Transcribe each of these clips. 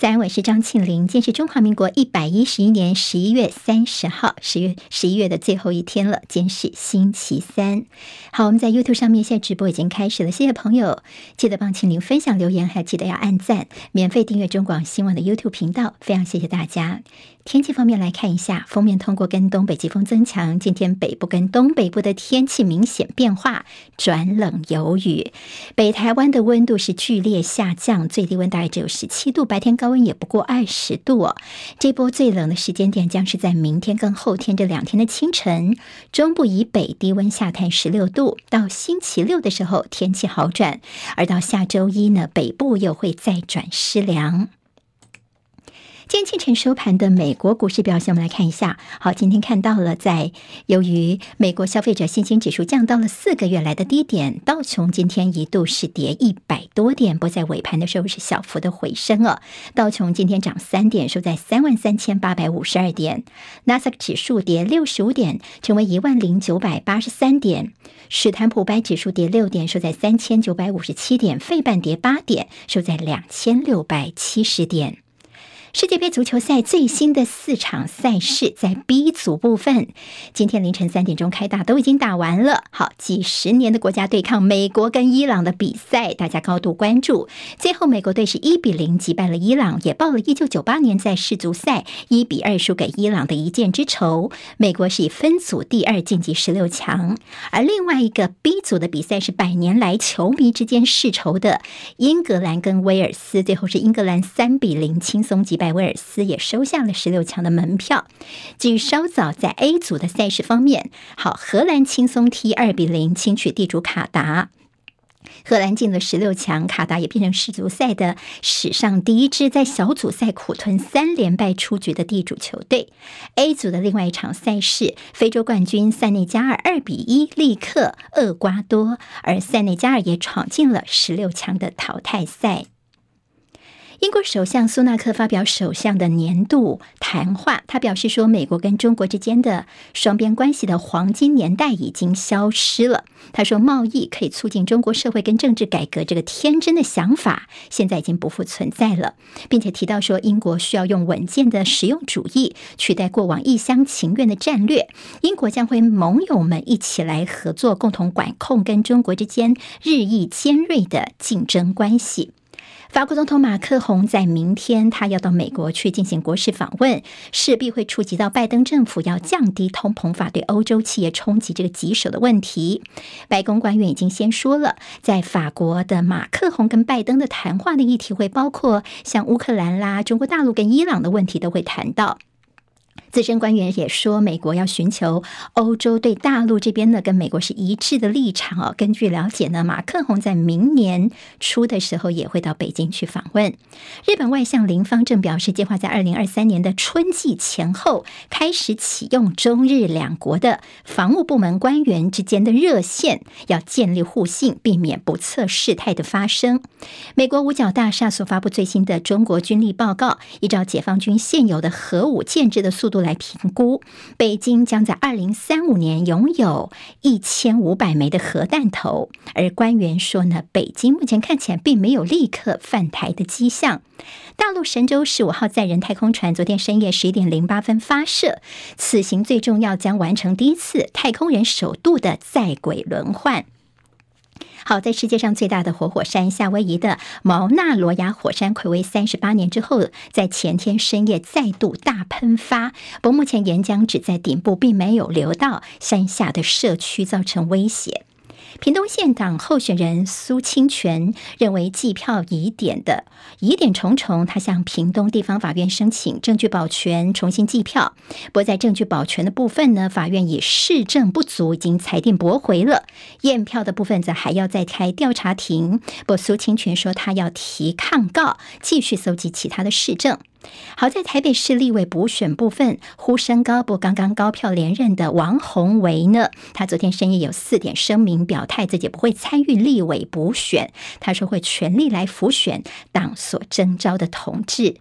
在，我是张庆玲。今天是中华民国一百一十一年十一月三十号，十月十一月的最后一天了。今天是星期三。好，我们在 YouTube 上面现在直播已经开始了，谢谢朋友，记得帮庆玲分享留言，还记得要按赞，免费订阅中广新闻的 YouTube 频道，非常谢谢大家。天气方面来看一下，封面通过跟东北季风增强，今天北部跟东北部的天气明显变化，转冷有雨。北台湾的温度是剧烈下降，最低温大概只有十七度，白天高温也不过二十度。这波最冷的时间点将是在明天跟后天这两天的清晨，中部以北低温下探十六度，到星期六的时候天气好转，而到下周一呢，北部又会再转湿凉。今天清晨收盘的美国股市表现，我们来看一下。好，今天看到了，在由于美国消费者信心指数降到了四个月来的低点，道琼今天一度是跌一百多点，不在尾盘的时候是小幅的回升了。道琼今天涨三点，收在三万三千八百五十二点。纳斯达克指数跌六十五点，成为一万零九百八十三点。史坦普白指数跌六点，收在三千九百五十七点。费半跌八点，收在两千六百七十点。世界杯足球赛最新的四场赛事在 B 组部分，今天凌晨三点钟开打，都已经打完了。好，几十年的国家对抗，美国跟伊朗的比赛，大家高度关注。最后，美国队是一比零击败了伊朗，也报了一九九八年在世足赛一比二输给伊朗的一箭之仇。美国是以分组第二晋级十六强，而另外一个 B 组的比赛是百年来球迷之间世仇的英格兰跟威尔斯，最后是英格兰三比零轻松击。拜威尔斯也收下了十六强的门票。至于稍早在 A 组的赛事方面，好，荷兰轻松踢二比零轻取地主卡达，荷兰进了十六强，卡达也变成世足赛的史上第一支在小组赛苦吞三连败出局的地主球队。A 组的另外一场赛事，非洲冠军塞内加尔二比一力克厄瓜多，而塞内加尔也闯进了十六强的淘汰赛。英国首相苏纳克发表首相的年度谈话，他表示说，美国跟中国之间的双边关系的黄金年代已经消失了。他说，贸易可以促进中国社会跟政治改革这个天真的想法，现在已经不复存在了，并且提到说，英国需要用稳健的实用主义取代过往一厢情愿的战略。英国将会盟友们一起来合作，共同管控跟中国之间日益尖锐的竞争关系。法国总统马克宏在明天，他要到美国去进行国事访问，势必会触及到拜登政府要降低通膨法对欧洲企业冲击这个棘手的问题。白宫官员已经先说了，在法国的马克宏跟拜登的谈话的议题会包括像乌克兰啦、中国大陆跟伊朗的问题都会谈到。资深官员也说，美国要寻求欧洲对大陆这边呢，跟美国是一致的立场哦。根据了解呢，马克宏在明年初的时候也会到北京去访问。日本外相林芳正表示，计划在二零二三年的春季前后开始启用中日两国的防务部门官员之间的热线，要建立互信，避免不测事态的发生。美国五角大厦所发布最新的中国军力报告，依照解放军现有的核武建制的速度来评估，北京将在二零三五年拥有一千五百枚的核弹头。而官员说呢，北京目前看起来并没有立刻犯台的迹象。大陆神舟十五号载人太空船昨天深夜十一点零八分发射，此行最重要将完成第一次太空人首度的在轨轮换。好，在世界上最大的活火山夏威夷的毛纳罗亚火山，睽违三十八年之后，在前天深夜再度大喷发。不过目前岩浆只在顶部，并没有流到山下的社区，造成威胁。屏东县党候选人苏清泉认为计票疑点的疑点重重，他向屏东地方法院申请证据保全，重新计票。不过在证据保全的部分呢，法院以事证不足，已经裁定驳回了。验票的部分则还要再开调查庭。不苏清泉说他要提抗告，继续搜集其他的事证。好在台北市立委补选部分呼声高，不刚刚高票连任的王宏维呢？他昨天深夜有四点声明表态，自己不会参与立委补选。他说会全力来辅选党所征召的同志。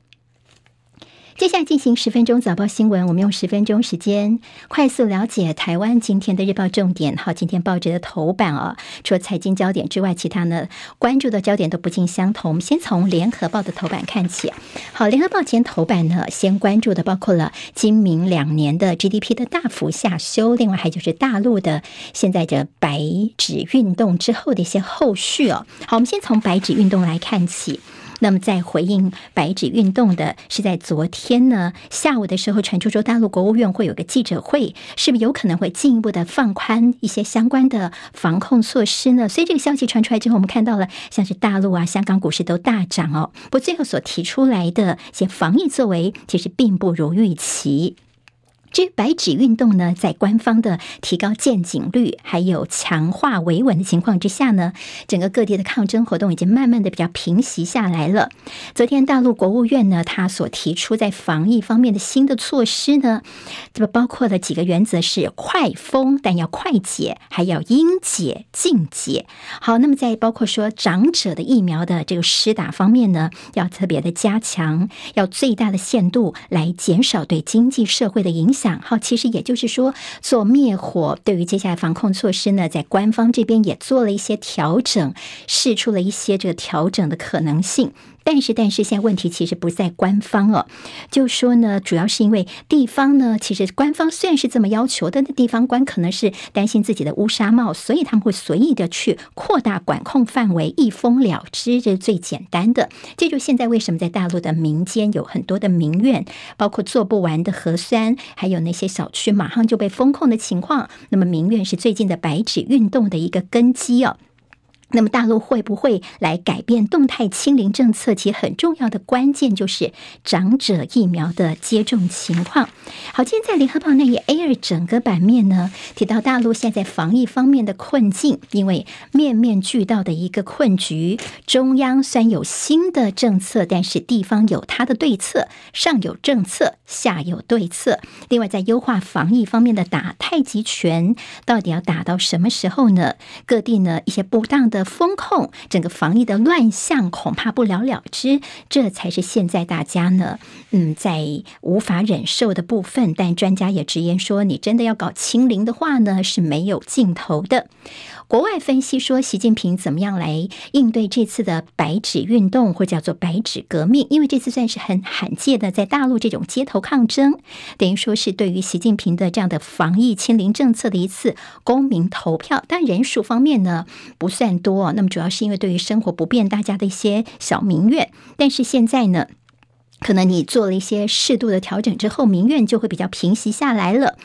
接下来进行十分钟早报新闻，我们用十分钟时间快速了解台湾今天的日报重点。好，今天报纸的头版啊，除了财经焦点之外，其他呢关注的焦点都不尽相同。我们先从联合报的头版看起。好，联合报今天头版呢，先关注的包括了今明两年的 GDP 的大幅下修，另外还就是大陆的现在的白纸运动之后的一些后续哦。好，我们先从白纸运动来看起。那么，在回应白纸运动的是在昨天呢下午的时候，传出说大陆国务院会有个记者会，是不是有可能会进一步的放宽一些相关的防控措施呢？所以这个消息传出来之后，我们看到了像是大陆啊、香港股市都大涨哦。不过最后所提出来的一些防疫作为，其实并不如预期。至于白纸运动呢，在官方的提高见警率，还有强化维稳的情况之下呢，整个各地的抗争活动已经慢慢的比较平息下来了。昨天大陆国务院呢，他所提出在防疫方面的新的措施呢，这个包括了几个原则是快封，但要快解，还要应解尽解。好，那么在包括说长者的疫苗的这个施打方面呢，要特别的加强，要最大的限度来减少对经济社会的影响。想好，其实也就是说，做灭火对于接下来防控措施呢，在官方这边也做了一些调整，试出了一些这个调整的可能性。但是，但是现在问题其实不在官方哦，就说呢，主要是因为地方呢，其实官方虽然是这么要求，但是地方官可能是担心自己的乌纱帽，所以他们会随意的去扩大管控范围，一封了之，这是最简单的。这就现在为什么在大陆的民间有很多的民怨，包括做不完的核酸，还有那些小区马上就被封控的情况。那么民怨是最近的白纸运动的一个根基哦。那么大陆会不会来改变动态清零政策？其实很重要的关键就是长者疫苗的接种情况。好，今天在联合报那页 A 二整个版面呢，提到大陆现在防疫方面的困境，因为面面俱到的一个困局。中央虽然有新的政策，但是地方有它的对策，上有政策，下有对策。另外，在优化防疫方面的打太极拳，到底要打到什么时候呢？各地呢一些不当的。风控，整个防疫的乱象恐怕不了了之，这才是现在大家呢，嗯，在无法忍受的部分。但专家也直言说，你真的要搞清零的话呢，是没有尽头的。国外分析说，习近平怎么样来应对这次的白纸运动，或叫做白纸革命？因为这次算是很罕见的，在大陆这种街头抗争，等于说是对于习近平的这样的防疫清零政策的一次公民投票。但人数方面呢，不算多。那么主要是因为对于生活不便，大家的一些小民怨。但是现在呢，可能你做了一些适度的调整之后，民怨就会比较平息下来了。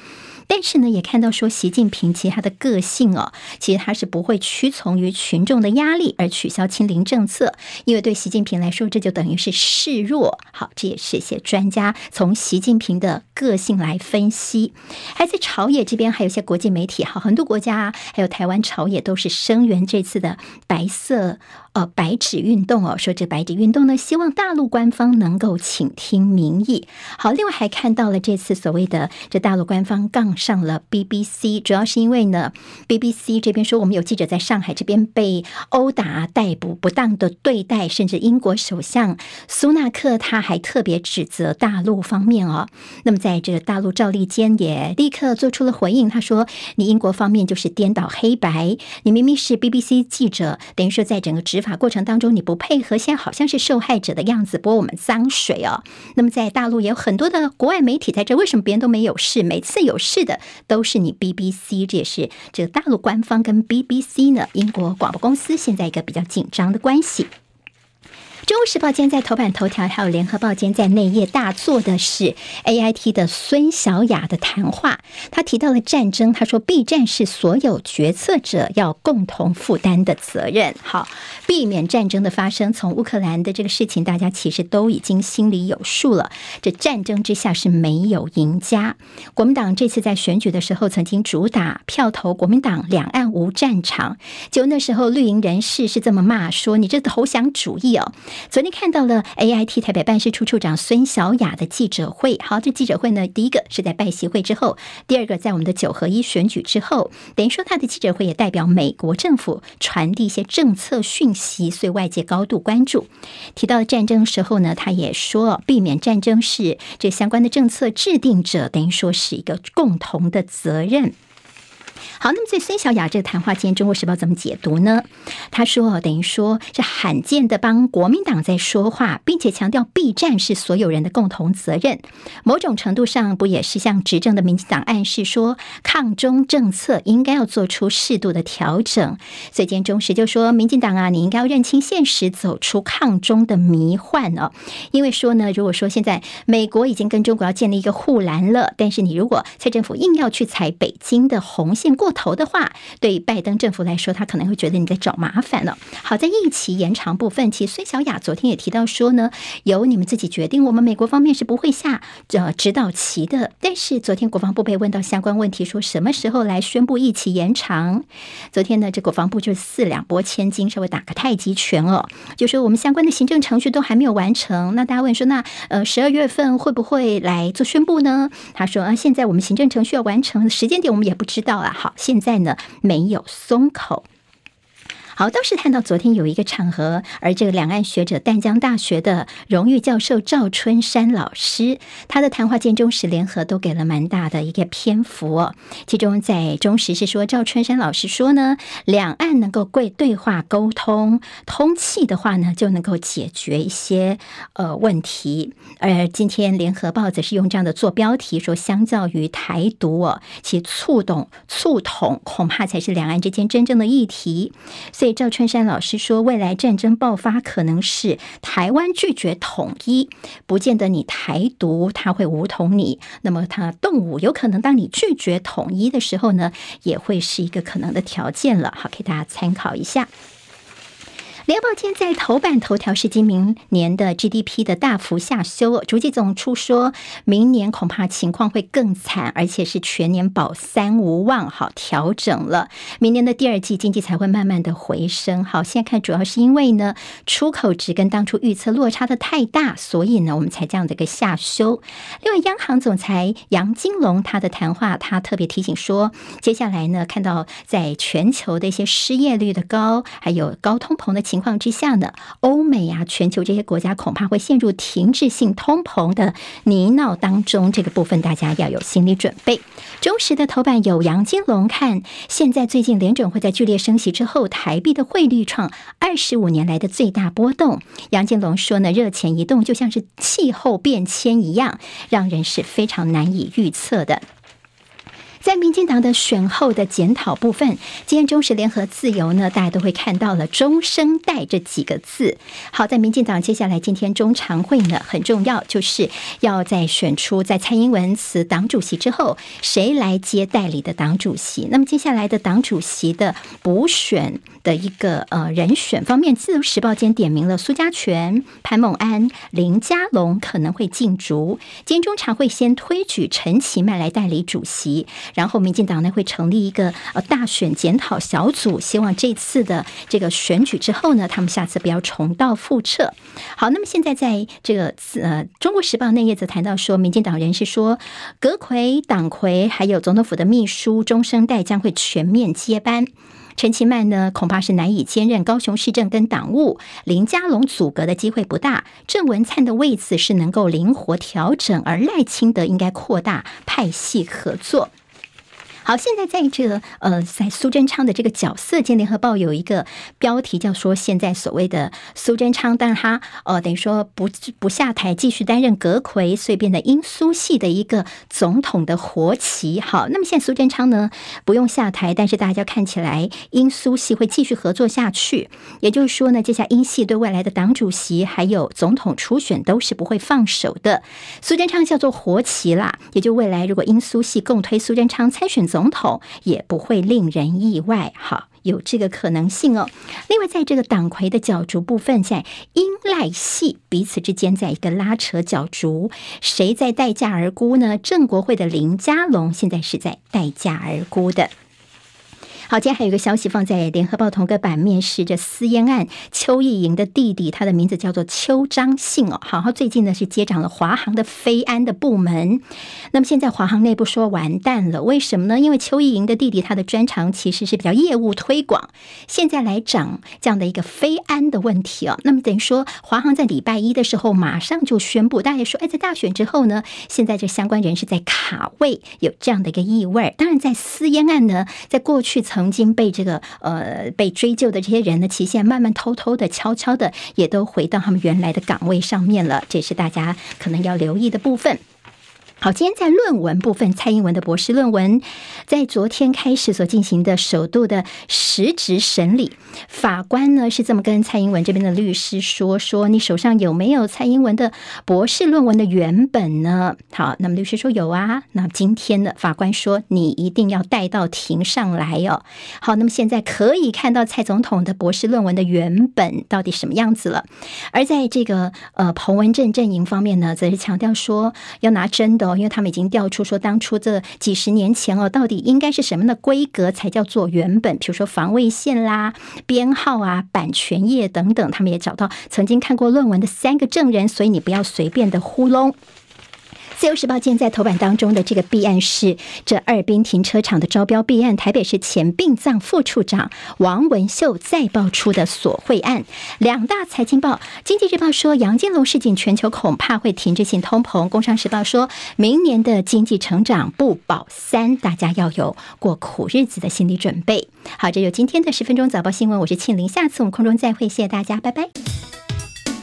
但是呢，也看到说，习近平其实他的个性哦，其实他是不会屈从于群众的压力而取消清零政策，因为对习近平来说，这就等于是示弱。好，这也是一些专家从习近平的个性来分析。还在朝野这边，还有一些国际媒体，好，很多国家还有台湾朝野都是声援这次的白色。呃，白纸运动哦，说这白纸运动呢，希望大陆官方能够倾听民意。好，另外还看到了这次所谓的这大陆官方杠上了 BBC，主要是因为呢，BBC 这边说我们有记者在上海这边被殴打、逮捕、不当的对待，甚至英国首相苏纳克他还特别指责大陆方面哦。那么在这个大陆赵立坚也立刻做出了回应，他说：“你英国方面就是颠倒黑白，你明明是 BBC 记者，等于说在整个执。”法过程当中你不配合，现在好像是受害者的样子，泼我们脏水哦。那么在大陆也有很多的国外媒体在这，为什么别人都没有事？每次有事的都是你 BBC，这也是这个大陆官方跟 BBC 呢，英国广播公司现在一个比较紧张的关系。《中国时报》今天在头版头条，还有《联合报》今天在内页大做的是 AIT 的孙小雅的谈话。他提到了战争，他说避战是所有决策者要共同负担的责任。好，避免战争的发生。从乌克兰的这个事情，大家其实都已经心里有数了。这战争之下是没有赢家。国民党这次在选举的时候，曾经主打票投国民党，两岸无战场。就那时候绿营人士是这么骂说：“你这投降主义哦。”昨天看到了 AIT 台北办事处处长孙小雅的记者会。好，这记者会呢，第一个是在拜习会之后，第二个在我们的九合一选举之后，等于说他的记者会也代表美国政府传递一些政策讯息，所以外界高度关注。提到战争时候呢，他也说，避免战争是这相关的政策制定者等于说是一个共同的责任。好，那么在孙小雅这个谈话，今天《中国时报》怎么解读呢？他说，等于说是罕见的帮国民党在说话，并且强调避战是所有人的共同责任。某种程度上，不也是向执政的民进党暗示说，抗中政策应该要做出适度的调整。所以今天中时就说，民进党啊，你应该要认清现实，走出抗中的迷幻哦。因为说呢，如果说现在美国已经跟中国要建立一个护栏了，但是你如果蔡政府硬要去踩北京的红线过头的话，对拜登政府来说，他可能会觉得你在找麻烦了。好，在疫情延长部分，其实孙小雅昨天也提到说呢，由你们自己决定，我们美国方面是不会下呃指导棋的。但是昨天国防部被问到相关问题，说什么时候来宣布疫情延长？昨天呢，这国防部就四两拨千斤，稍微打个太极拳哦，就说我们相关的行政程序都还没有完成。那大家问说，那呃十二月份会不会来做宣布呢？他说啊，现在我们行政程序要完成，时间点我们也不知道啊。好。现在呢，没有松口。好，倒是看到昨天有一个场合，而这个两岸学者淡江大学的荣誉教授赵春山老师，他的谈话见中时联合都给了蛮大的一个篇幅。其中在中时是说，赵春山老师说呢，两岸能够贵对话沟通通气的话呢，就能够解决一些呃问题。而今天联合报则是用这样的做标题说，相较于台独哦，其促统促统恐怕才是两岸之间真正的议题。所赵春山老师说，未来战争爆发可能是台湾拒绝统一，不见得你台独他会武统你。那么他动武有可能，当你拒绝统一的时候呢，也会是一个可能的条件了。好，给大家参考一下。联合报今天在头版头条是今明年的 GDP 的大幅下修，主计总处说明年恐怕情况会更惨，而且是全年保三无望。好，调整了，明年的第二季经济才会慢慢的回升。好，现在看主要是因为呢出口值跟当初预测落差的太大，所以呢我们才这样的一个下修。另外，央行总裁杨金龙他的谈话，他特别提醒说，接下来呢看到在全球的一些失业率的高，还有高通膨的。情况之下呢，欧美啊，全球这些国家恐怕会陷入停滞性通膨的泥淖当中。这个部分大家要有心理准备。中时的头版有杨金龙看，现在最近联准会在剧烈升息之后，台币的汇率创二十五年来的最大波动。杨金龙说呢，热钱移动就像是气候变迁一样，让人是非常难以预测的。在民进党的选后的检讨部分，今天中时联合自由呢，大家都会看到了“中生代”这几个字。好，在民进党接下来今天中常会呢，很重要，就是要在选出在蔡英文辞党主席之后，谁来接代理的党主席。那么接下来的党主席的补选的一个呃人选方面，《自由时报》今天点名了苏家全、潘孟安、林佳龙可能会竞逐。今天中常会先推举陈其迈来代理主席。然后，民进党呢会成立一个呃大选检讨小组，希望这次的这个选举之后呢，他们下次不要重蹈覆辙。好，那么现在在这个呃《中国时报》那页则谈到说，民进党人士说，阁揆、党魁还有总统府的秘书中生代将会全面接班。陈其迈呢，恐怕是难以兼任高雄市政跟党务；林佳龙组阁的机会不大。郑文灿的位置是能够灵活调整，而赖清德应该扩大派系合作。好，现在在这个呃，在苏贞昌的这个角色，今天联合报有一个标题叫说，现在所谓的苏贞昌，但是他呃等于说不不下台，继续担任阁揆，所以变得英苏系的一个总统的活棋。好，那么现在苏贞昌呢不用下台，但是大家看起来英苏系会继续合作下去。也就是说呢，接下英系对未来的党主席还有总统初选都是不会放手的。苏贞昌叫做活棋啦，也就未来如果英苏系共推苏贞昌参选。总统也不会令人意外，哈，有这个可能性哦。另外，在这个党魁的角逐部分，在英赖系彼此之间在一个拉扯角逐，谁在待价而沽呢？郑国会的林佳龙现在是在待价而沽的。好，今天还有一个消息放在联合报同个版面，是这私烟案，邱意莹的弟弟，他的名字叫做邱彰信哦。好，他最近呢是接掌了华航的飞安的部门。那么现在华航内部说完蛋了，为什么呢？因为邱意莹的弟弟他的专长其实是比较业务推广，现在来掌这样的一个飞安的问题哦。那么等于说华航在礼拜一的时候马上就宣布，大家说，哎，在大选之后呢，现在这相关人士在卡位，有这样的一个意味。当然，在私烟案呢，在过去曾曾经被这个呃被追究的这些人的期限慢慢偷偷的、悄悄的，也都回到他们原来的岗位上面了。这是大家可能要留意的部分。好，今天在论文部分，蔡英文的博士论文在昨天开始所进行的首度的实质审理，法官呢是这么跟蔡英文这边的律师说：说你手上有没有蔡英文的博士论文的原本呢？好，那么律师说有啊。那今天的法官说你一定要带到庭上来哦。好，那么现在可以看到蔡总统的博士论文的原本到底什么样子了。而在这个呃彭文正阵营方面呢，则是强调说要拿真的哦。因为他们已经调出说，当初这几十年前哦，到底应该是什么的规格才叫做原本？比如说防卫线啦、编号啊、版权页等等，他们也找到曾经看过论文的三个证人，所以你不要随便的糊弄。自由时报现在头版当中的这个弊案是这二滨停车场的招标弊案，台北市前殡葬副处长王文秀再爆出的索贿案。两大财经报，经济日报说杨金龙事件全球恐怕会停滞性通膨，工商时报说明年的经济成长不保三，大家要有过苦日子的心理准备。好，这就今天的十分钟早报新闻，我是庆玲，下次我们空中再会，谢谢大家，拜拜。